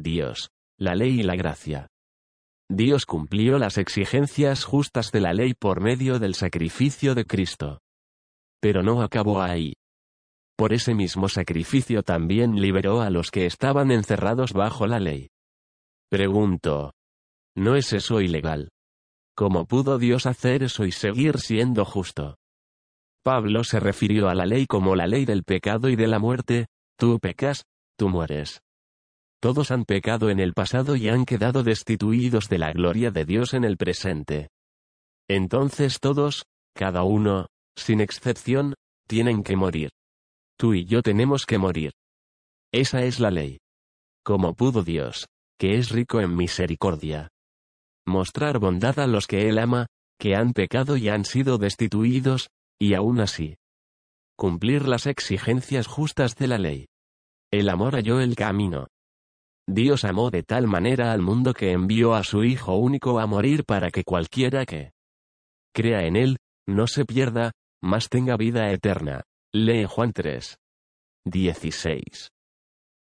Dios, la ley y la gracia. Dios cumplió las exigencias justas de la ley por medio del sacrificio de Cristo. Pero no acabó ahí. Por ese mismo sacrificio también liberó a los que estaban encerrados bajo la ley. Pregunto. ¿No es eso ilegal? ¿Cómo pudo Dios hacer eso y seguir siendo justo? Pablo se refirió a la ley como la ley del pecado y de la muerte, tú pecas, tú mueres. Todos han pecado en el pasado y han quedado destituidos de la gloria de Dios en el presente. Entonces todos, cada uno, sin excepción, tienen que morir. Tú y yo tenemos que morir. Esa es la ley. Como pudo Dios, que es rico en misericordia, mostrar bondad a los que Él ama, que han pecado y han sido destituidos, y aún así, cumplir las exigencias justas de la ley. El amor halló el camino. Dios amó de tal manera al mundo que envió a su Hijo único a morir para que cualquiera que crea en Él, no se pierda, mas tenga vida eterna. Lee Juan 3. 16.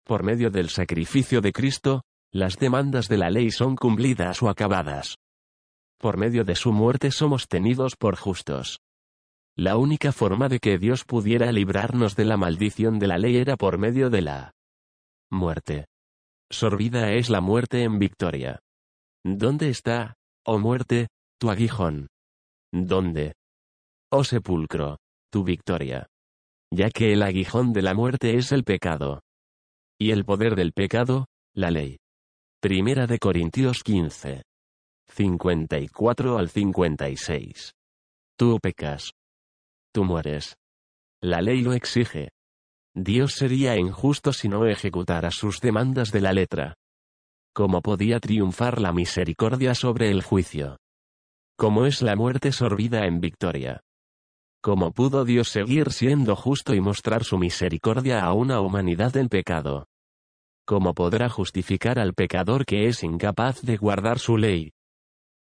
Por medio del sacrificio de Cristo, las demandas de la ley son cumplidas o acabadas. Por medio de su muerte somos tenidos por justos. La única forma de que Dios pudiera librarnos de la maldición de la ley era por medio de la muerte. Sorbida es la muerte en victoria. ¿Dónde está, oh muerte, tu aguijón? ¿Dónde? Oh sepulcro, tu victoria. Ya que el aguijón de la muerte es el pecado. Y el poder del pecado, la ley. Primera de Corintios 15. 54 al 56. Tú pecas. Tú mueres. La ley lo exige. Dios sería injusto si no ejecutara sus demandas de la letra. ¿Cómo podía triunfar la misericordia sobre el juicio? ¿Cómo es la muerte sorbida en victoria? ¿Cómo pudo Dios seguir siendo justo y mostrar su misericordia a una humanidad en pecado? ¿Cómo podrá justificar al pecador que es incapaz de guardar su ley?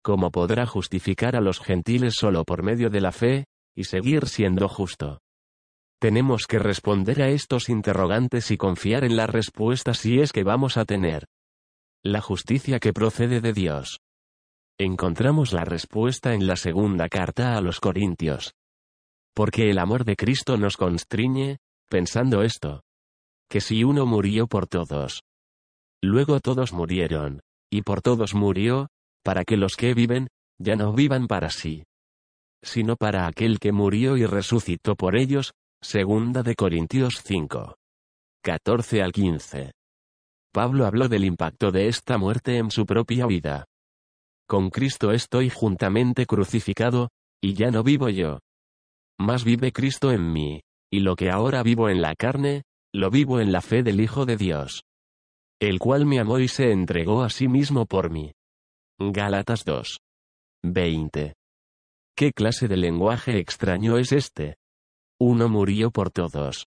¿Cómo podrá justificar a los gentiles solo por medio de la fe, y seguir siendo justo? Tenemos que responder a estos interrogantes y confiar en la respuesta si es que vamos a tener la justicia que procede de Dios. Encontramos la respuesta en la segunda carta a los Corintios. Porque el amor de Cristo nos constriñe, pensando esto, que si uno murió por todos. Luego todos murieron, y por todos murió, para que los que viven, ya no vivan para sí, sino para aquel que murió y resucitó por ellos, segunda de Corintios 5. 14 al 15. Pablo habló del impacto de esta muerte en su propia vida. Con Cristo estoy juntamente crucificado, y ya no vivo yo. Más vive Cristo en mí, y lo que ahora vivo en la carne, lo vivo en la fe del Hijo de Dios. El cual me amó y se entregó a sí mismo por mí. Gálatas 2. 20. ¿Qué clase de lenguaje extraño es este? Uno murió por todos.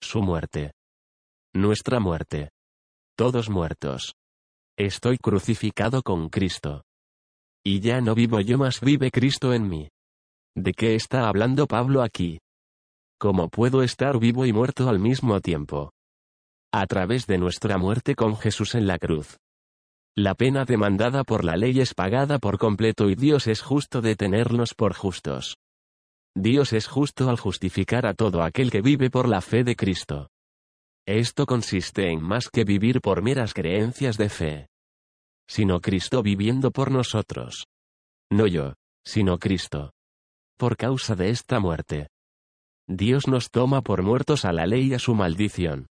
Su muerte. Nuestra muerte. Todos muertos. Estoy crucificado con Cristo. Y ya no vivo yo más vive Cristo en mí. ¿De qué está hablando Pablo aquí? ¿Cómo puedo estar vivo y muerto al mismo tiempo? A través de nuestra muerte con Jesús en la cruz. La pena demandada por la ley es pagada por completo y Dios es justo de tenernos por justos. Dios es justo al justificar a todo aquel que vive por la fe de Cristo. Esto consiste en más que vivir por meras creencias de fe. Sino Cristo viviendo por nosotros. No yo, sino Cristo. Por causa de esta muerte. Dios nos toma por muertos a la ley y a su maldición.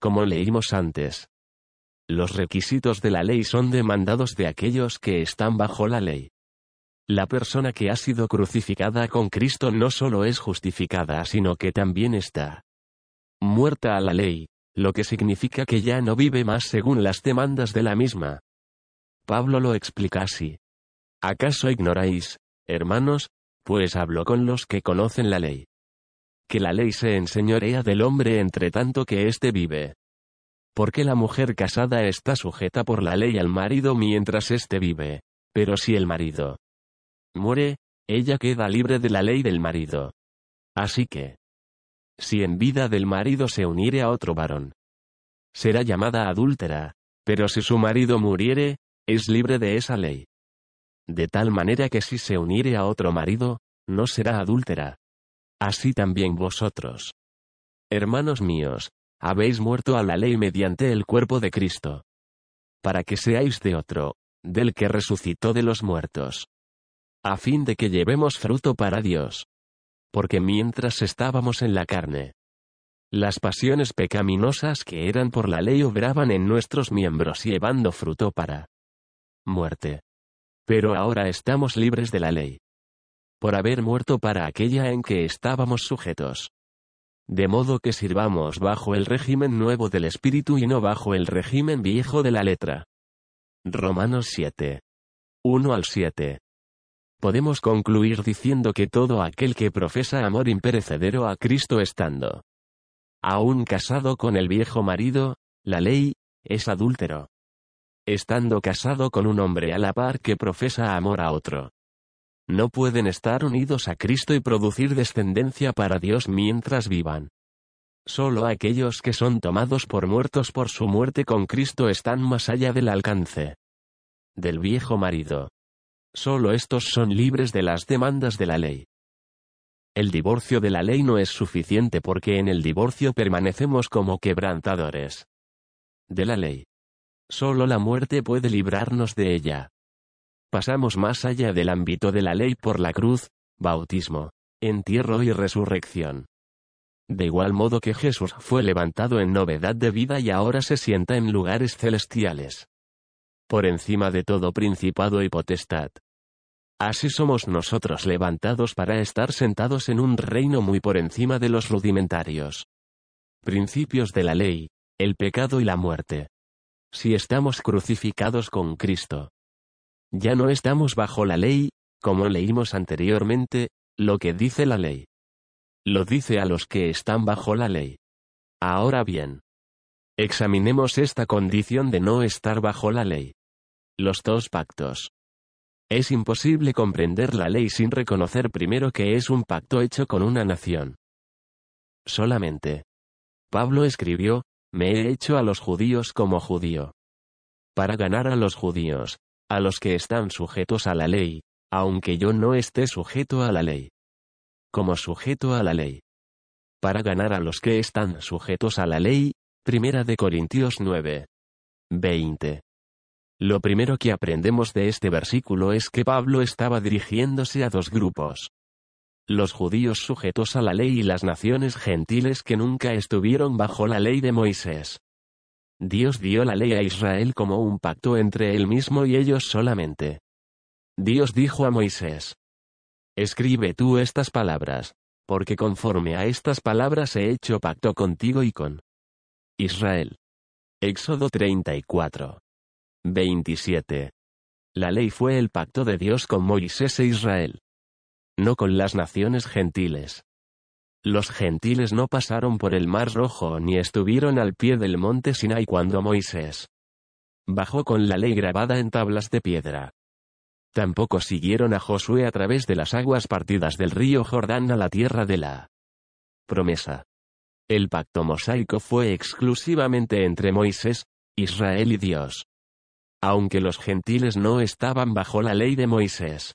Como leímos antes. Los requisitos de la ley son demandados de aquellos que están bajo la ley. La persona que ha sido crucificada con Cristo no solo es justificada, sino que también está muerta a la ley, lo que significa que ya no vive más según las demandas de la misma. Pablo lo explica así. ¿Acaso ignoráis, hermanos, pues hablo con los que conocen la ley? que la ley se enseñorea del hombre entre tanto que éste vive. Porque la mujer casada está sujeta por la ley al marido mientras éste vive, pero si el marido muere, ella queda libre de la ley del marido. Así que, si en vida del marido se unire a otro varón, será llamada adúltera, Pero si su marido muriere, es libre de esa ley. De tal manera que si se uniere a otro marido, no será adúltera. Así también vosotros. Hermanos míos, habéis muerto a la ley mediante el cuerpo de Cristo. Para que seáis de otro, del que resucitó de los muertos. A fin de que llevemos fruto para Dios. Porque mientras estábamos en la carne, las pasiones pecaminosas que eran por la ley obraban en nuestros miembros llevando fruto para muerte. Pero ahora estamos libres de la ley. Por haber muerto para aquella en que estábamos sujetos. De modo que sirvamos bajo el régimen nuevo del Espíritu y no bajo el régimen viejo de la letra. Romanos 7. 1 al 7. Podemos concluir diciendo que todo aquel que profesa amor imperecedero a Cristo estando aún casado con el viejo marido, la ley, es adúltero. Estando casado con un hombre a la par que profesa amor a otro. No pueden estar unidos a Cristo y producir descendencia para Dios mientras vivan. Solo aquellos que son tomados por muertos por su muerte con Cristo están más allá del alcance del viejo marido. Solo estos son libres de las demandas de la ley. El divorcio de la ley no es suficiente porque en el divorcio permanecemos como quebrantadores de la ley. Solo la muerte puede librarnos de ella. Pasamos más allá del ámbito de la ley por la cruz, bautismo, entierro y resurrección. De igual modo que Jesús fue levantado en novedad de vida y ahora se sienta en lugares celestiales. Por encima de todo principado y potestad. Así somos nosotros levantados para estar sentados en un reino muy por encima de los rudimentarios. Principios de la ley, el pecado y la muerte. Si estamos crucificados con Cristo. Ya no estamos bajo la ley, como leímos anteriormente, lo que dice la ley. Lo dice a los que están bajo la ley. Ahora bien. Examinemos esta condición de no estar bajo la ley. Los dos pactos. Es imposible comprender la ley sin reconocer primero que es un pacto hecho con una nación. Solamente. Pablo escribió, me he hecho a los judíos como judío. Para ganar a los judíos, a los que están sujetos a la ley, aunque yo no esté sujeto a la ley. Como sujeto a la ley. Para ganar a los que están sujetos a la ley, Primera de Corintios 9. 20. Lo primero que aprendemos de este versículo es que Pablo estaba dirigiéndose a dos grupos. Los judíos sujetos a la ley y las naciones gentiles que nunca estuvieron bajo la ley de Moisés. Dios dio la ley a Israel como un pacto entre él mismo y ellos solamente. Dios dijo a Moisés, Escribe tú estas palabras, porque conforme a estas palabras he hecho pacto contigo y con Israel. Éxodo 34. 27. La ley fue el pacto de Dios con Moisés e Israel. No con las naciones gentiles. Los gentiles no pasaron por el mar rojo ni estuvieron al pie del monte Sinai cuando Moisés bajó con la ley grabada en tablas de piedra. Tampoco siguieron a Josué a través de las aguas partidas del río Jordán a la tierra de la promesa. El pacto mosaico fue exclusivamente entre Moisés, Israel y Dios aunque los gentiles no estaban bajo la ley de Moisés.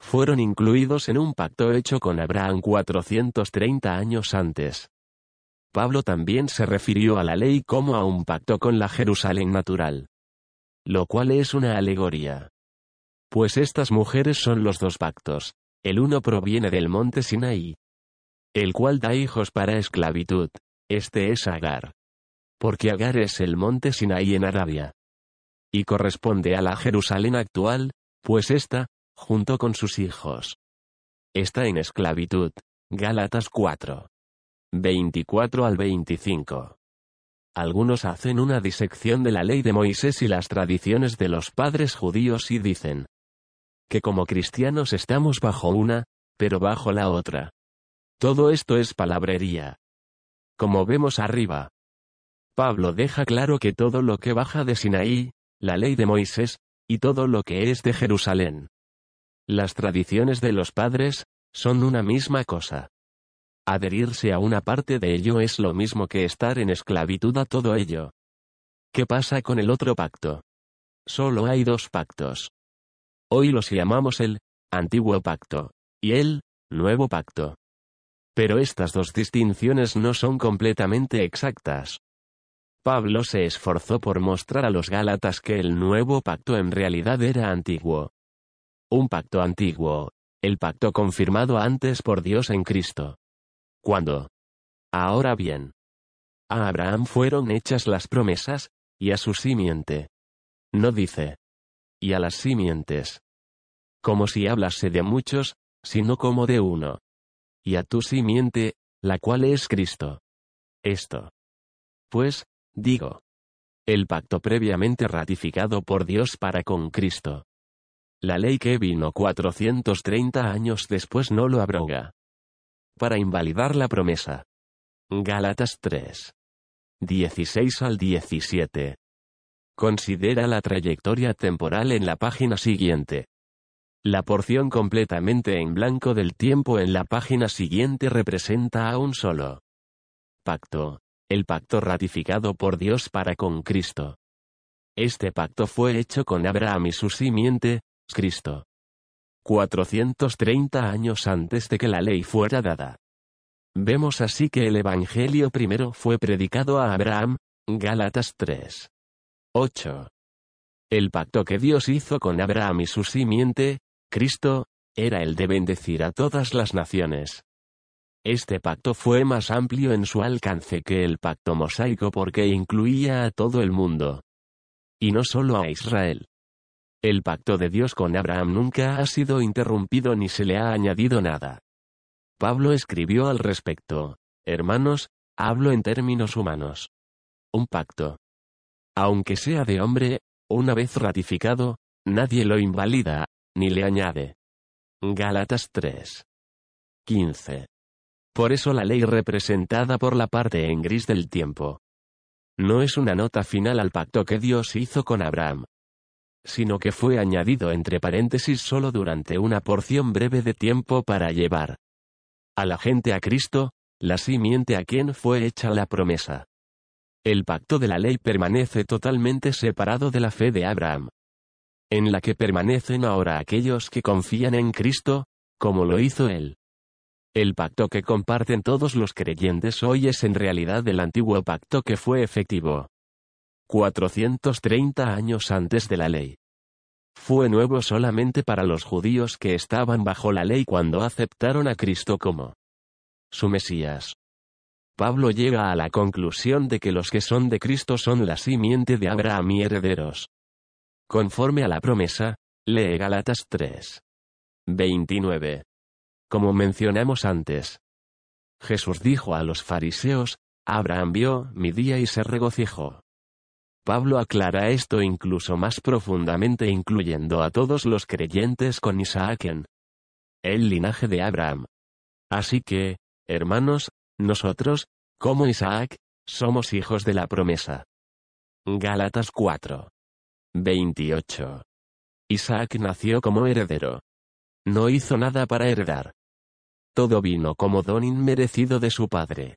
Fueron incluidos en un pacto hecho con Abraham 430 años antes. Pablo también se refirió a la ley como a un pacto con la Jerusalén natural. Lo cual es una alegoría. Pues estas mujeres son los dos pactos, el uno proviene del monte Sinaí, el cual da hijos para esclavitud, este es Agar. Porque Agar es el monte Sinaí en Arabia y corresponde a la Jerusalén actual, pues ésta, junto con sus hijos, está en esclavitud. Gálatas 4. 24 al 25. Algunos hacen una disección de la ley de Moisés y las tradiciones de los padres judíos y dicen que como cristianos estamos bajo una, pero bajo la otra. Todo esto es palabrería. Como vemos arriba, Pablo deja claro que todo lo que baja de Sinaí, la ley de Moisés, y todo lo que es de Jerusalén. Las tradiciones de los padres, son una misma cosa. Adherirse a una parte de ello es lo mismo que estar en esclavitud a todo ello. ¿Qué pasa con el otro pacto? Solo hay dos pactos. Hoy los llamamos el antiguo pacto y el nuevo pacto. Pero estas dos distinciones no son completamente exactas. Pablo se esforzó por mostrar a los Gálatas que el nuevo pacto en realidad era antiguo. Un pacto antiguo, el pacto confirmado antes por Dios en Cristo. ¿Cuándo? Ahora bien. A Abraham fueron hechas las promesas, y a su simiente. No dice. Y a las simientes. Como si hablase de muchos, sino como de uno. Y a tu simiente, la cual es Cristo. Esto. Pues, digo. El pacto previamente ratificado por Dios para con Cristo. La ley que vino 430 años después no lo abroga. Para invalidar la promesa. Gálatas 3. 16 al 17. Considera la trayectoria temporal en la página siguiente. La porción completamente en blanco del tiempo en la página siguiente representa a un solo pacto, el pacto ratificado por Dios para con Cristo. Este pacto fue hecho con Abraham y su simiente, Cristo. 430 años antes de que la ley fuera dada. Vemos así que el Evangelio primero fue predicado a Abraham, Gálatas 3. 8. El pacto que Dios hizo con Abraham y su simiente, Cristo, era el de bendecir a todas las naciones. Este pacto fue más amplio en su alcance que el pacto mosaico porque incluía a todo el mundo. Y no solo a Israel. El pacto de Dios con Abraham nunca ha sido interrumpido ni se le ha añadido nada. Pablo escribió al respecto, Hermanos, hablo en términos humanos. Un pacto. Aunque sea de hombre, una vez ratificado, nadie lo invalida, ni le añade. Gálatas 3. 15. Por eso la ley representada por la parte en gris del tiempo. No es una nota final al pacto que Dios hizo con Abraham, sino que fue añadido entre paréntesis solo durante una porción breve de tiempo para llevar a la gente a Cristo, la simiente a quien fue hecha la promesa. El pacto de la ley permanece totalmente separado de la fe de Abraham, en la que permanecen ahora aquellos que confían en Cristo, como lo hizo él. El pacto que comparten todos los creyentes hoy es en realidad el antiguo pacto que fue efectivo 430 años antes de la ley. Fue nuevo solamente para los judíos que estaban bajo la ley cuando aceptaron a Cristo como su Mesías. Pablo llega a la conclusión de que los que son de Cristo son la simiente de Abraham y herederos. Conforme a la promesa, lee Galatas 3. 29. Como mencionamos antes. Jesús dijo a los fariseos, Abraham vio mi día y se regocijó. Pablo aclara esto incluso más profundamente incluyendo a todos los creyentes con Isaac en el linaje de Abraham. Así que, hermanos, nosotros, como Isaac, somos hijos de la promesa. Gálatas 4. 28. Isaac nació como heredero. No hizo nada para heredar. Todo vino como don inmerecido de su padre.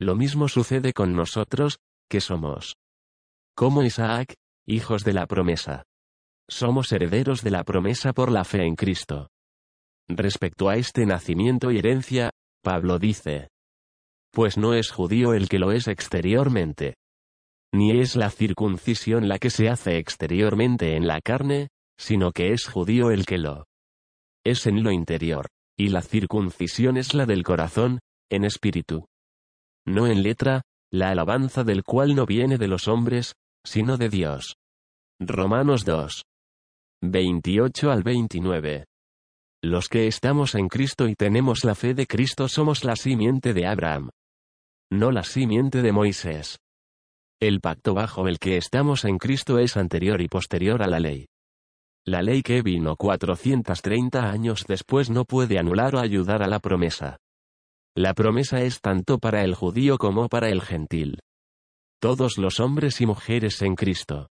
Lo mismo sucede con nosotros, que somos como Isaac, hijos de la promesa. Somos herederos de la promesa por la fe en Cristo. Respecto a este nacimiento y herencia, Pablo dice, Pues no es judío el que lo es exteriormente. Ni es la circuncisión la que se hace exteriormente en la carne, sino que es judío el que lo es en lo interior, y la circuncisión es la del corazón, en espíritu. No en letra, la alabanza del cual no viene de los hombres, sino de Dios. Romanos 2. 28 al 29. Los que estamos en Cristo y tenemos la fe de Cristo somos la simiente de Abraham. No la simiente de Moisés. El pacto bajo el que estamos en Cristo es anterior y posterior a la ley. La ley que vino 430 años después no puede anular o ayudar a la promesa. La promesa es tanto para el judío como para el gentil todos los hombres y mujeres en Cristo.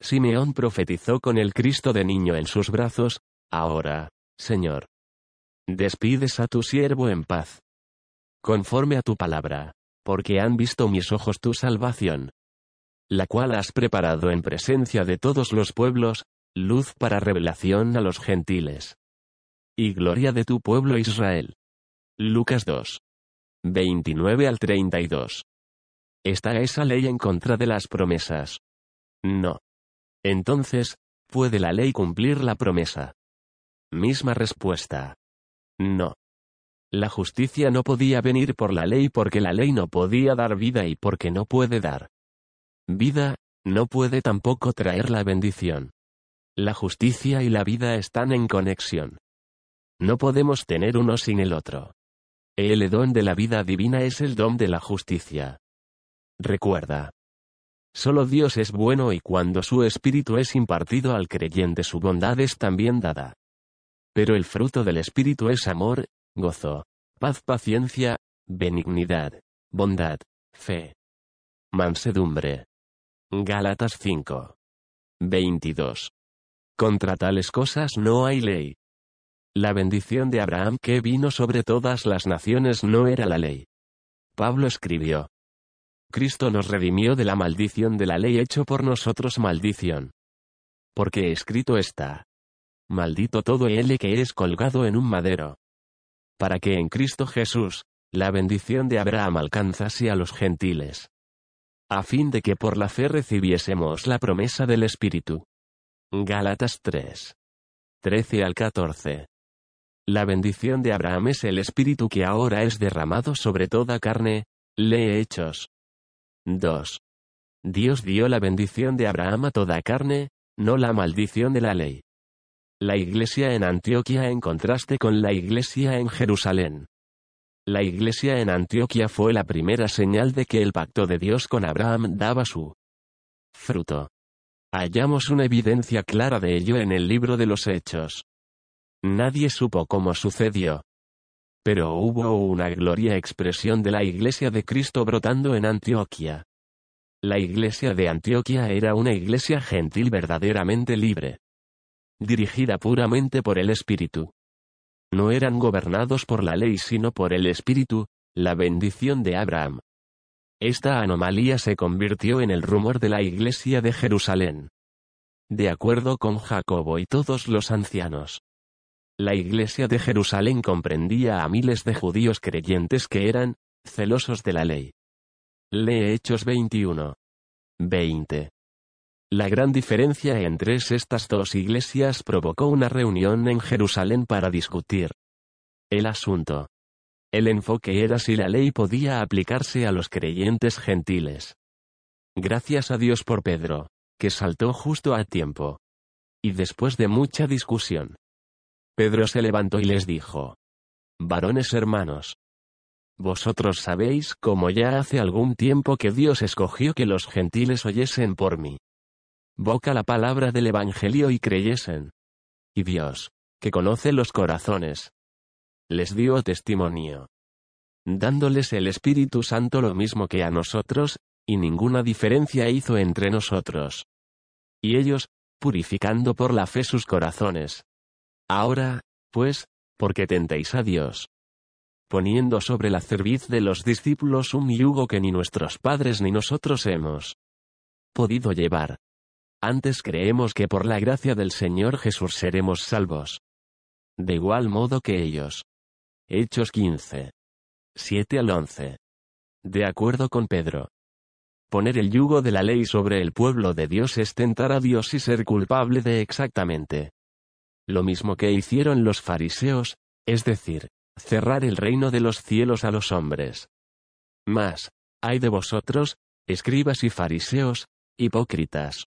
Simeón profetizó con el Cristo de niño en sus brazos, ahora, Señor. Despides a tu siervo en paz. Conforme a tu palabra, porque han visto mis ojos tu salvación. la cual has preparado en presencia de todos los pueblos, luz para revelación a los gentiles. Y gloria de tu pueblo Israel. Lucas 2. 29 al 32. ¿Está esa ley en contra de las promesas? No. Entonces, ¿puede la ley cumplir la promesa? Misma respuesta. No. La justicia no podía venir por la ley porque la ley no podía dar vida y porque no puede dar vida, no puede tampoco traer la bendición. La justicia y la vida están en conexión. No podemos tener uno sin el otro. El don de la vida divina es el don de la justicia. Recuerda. Solo Dios es bueno y cuando su espíritu es impartido al creyente su bondad es también dada. Pero el fruto del espíritu es amor, gozo, paz, paciencia, benignidad, bondad, fe, mansedumbre. Gálatas 5. 22. Contra tales cosas no hay ley. La bendición de Abraham que vino sobre todas las naciones no era la ley. Pablo escribió. Cristo nos redimió de la maldición de la ley hecho por nosotros maldición. Porque escrito está. Maldito todo el que es colgado en un madero. Para que en Cristo Jesús, la bendición de Abraham alcanzase a los gentiles. A fin de que por la fe recibiésemos la promesa del Espíritu. Gálatas 3. 13 al 14. La bendición de Abraham es el espíritu que ahora es derramado sobre toda carne, lee Hechos. 2. Dios dio la bendición de Abraham a toda carne, no la maldición de la ley. La iglesia en Antioquia en contraste con la iglesia en Jerusalén. La iglesia en Antioquia fue la primera señal de que el pacto de Dios con Abraham daba su fruto. Hallamos una evidencia clara de ello en el libro de los Hechos. Nadie supo cómo sucedió. Pero hubo una gloria expresión de la iglesia de Cristo brotando en Antioquia. La iglesia de Antioquia era una iglesia gentil verdaderamente libre. Dirigida puramente por el Espíritu. No eran gobernados por la ley sino por el Espíritu, la bendición de Abraham. Esta anomalía se convirtió en el rumor de la iglesia de Jerusalén. De acuerdo con Jacobo y todos los ancianos. La iglesia de Jerusalén comprendía a miles de judíos creyentes que eran, celosos de la ley. Lee Hechos 21. 20. La gran diferencia entre estas dos iglesias provocó una reunión en Jerusalén para discutir el asunto. El enfoque era si la ley podía aplicarse a los creyentes gentiles. Gracias a Dios por Pedro, que saltó justo a tiempo. Y después de mucha discusión, Pedro se levantó y les dijo, Varones hermanos, vosotros sabéis cómo ya hace algún tiempo que Dios escogió que los gentiles oyesen por mí. Boca la palabra del Evangelio y creyesen. Y Dios, que conoce los corazones, les dio testimonio. Dándoles el Espíritu Santo lo mismo que a nosotros, y ninguna diferencia hizo entre nosotros. Y ellos, purificando por la fe sus corazones. Ahora, pues, porque tentéis a Dios. Poniendo sobre la cerviz de los discípulos un yugo que ni nuestros padres ni nosotros hemos podido llevar. Antes creemos que por la gracia del Señor Jesús seremos salvos. De igual modo que ellos. Hechos 15. 7 al 11. De acuerdo con Pedro. Poner el yugo de la ley sobre el pueblo de Dios es tentar a Dios y ser culpable de exactamente lo mismo que hicieron los fariseos, es decir, cerrar el reino de los cielos a los hombres. Mas, hay de vosotros, escribas y fariseos, hipócritas.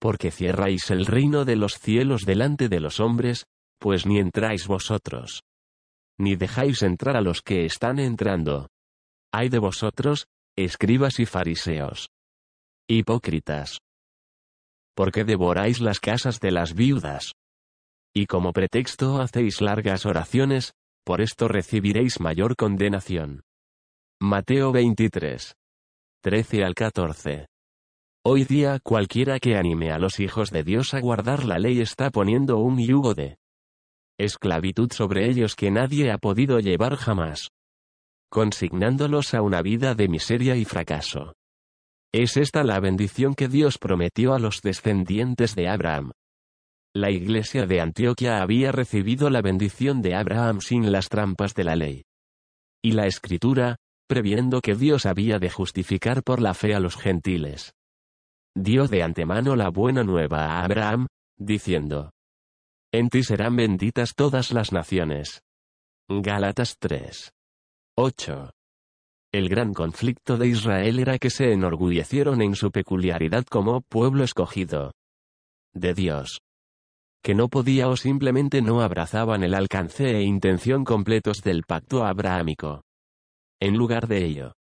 Porque cierráis el reino de los cielos delante de los hombres, pues ni entráis vosotros ni dejáis entrar a los que están entrando. Hay de vosotros, escribas y fariseos. Hipócritas. Porque devoráis las casas de las viudas. Y como pretexto hacéis largas oraciones, por esto recibiréis mayor condenación. Mateo 23. 13 al 14. Hoy día cualquiera que anime a los hijos de Dios a guardar la ley está poniendo un yugo de esclavitud sobre ellos que nadie ha podido llevar jamás, consignándolos a una vida de miseria y fracaso. Es esta la bendición que Dios prometió a los descendientes de Abraham. La iglesia de Antioquia había recibido la bendición de Abraham sin las trampas de la ley. Y la escritura, previendo que Dios había de justificar por la fe a los gentiles. Dio de antemano la buena nueva a Abraham, diciendo, En ti serán benditas todas las naciones. Gálatas 3. 8. El gran conflicto de Israel era que se enorgullecieron en su peculiaridad como pueblo escogido de Dios. Que no podía o simplemente no abrazaban el alcance e intención completos del pacto abrahámico. En lugar de ello,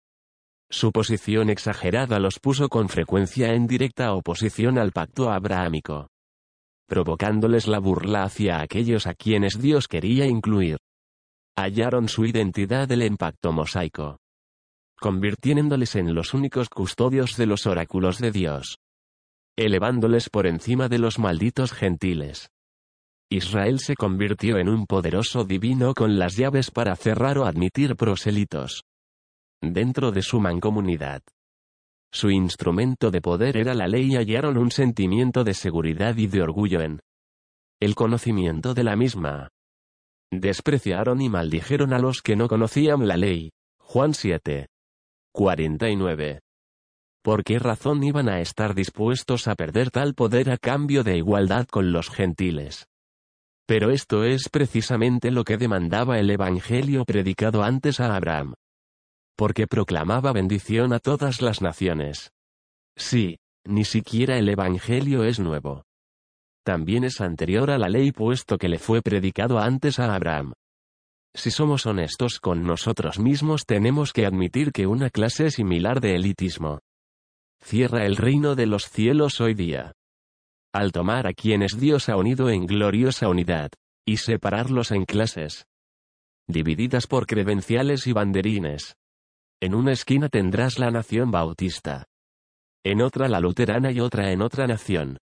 su posición exagerada los puso con frecuencia en directa oposición al pacto abrahámico, provocándoles la burla hacia aquellos a quienes Dios quería incluir. Hallaron su identidad del impacto mosaico convirtiéndoles en los únicos custodios de los oráculos de Dios, elevándoles por encima de los malditos gentiles. Israel se convirtió en un poderoso divino con las llaves para cerrar o admitir proselitos. Dentro de su mancomunidad. Su instrumento de poder era la ley y hallaron un sentimiento de seguridad y de orgullo en el conocimiento de la misma. Despreciaron y maldijeron a los que no conocían la ley. Juan 7. 49. ¿Por qué razón iban a estar dispuestos a perder tal poder a cambio de igualdad con los gentiles? Pero esto es precisamente lo que demandaba el Evangelio predicado antes a Abraham. Porque proclamaba bendición a todas las naciones. Sí, ni siquiera el Evangelio es nuevo. También es anterior a la ley puesto que le fue predicado antes a Abraham. Si somos honestos con nosotros mismos tenemos que admitir que una clase similar de elitismo cierra el reino de los cielos hoy día. Al tomar a quienes Dios ha unido en gloriosa unidad, y separarlos en clases, divididas por credenciales y banderines. En una esquina tendrás la nación bautista. En otra la luterana y otra en otra nación.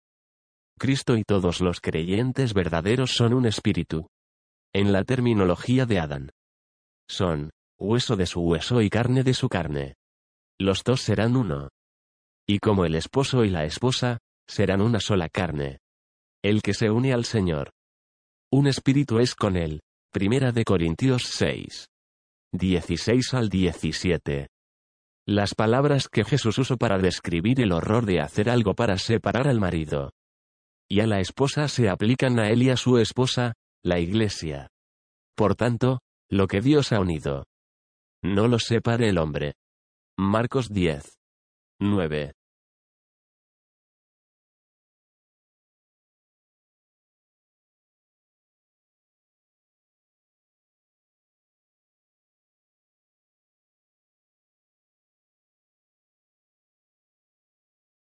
Cristo y todos los creyentes verdaderos son un espíritu. En la terminología de Adán. Son, hueso de su hueso y carne de su carne. Los dos serán uno. Y como el esposo y la esposa, serán una sola carne. El que se une al Señor. Un espíritu es con él. Primera de Corintios 6. 16 al 17. Las palabras que Jesús usó para describir el horror de hacer algo para separar al marido y a la esposa se aplican a él y a su esposa, la Iglesia. Por tanto, lo que Dios ha unido. No lo separe el hombre. Marcos 10. 9.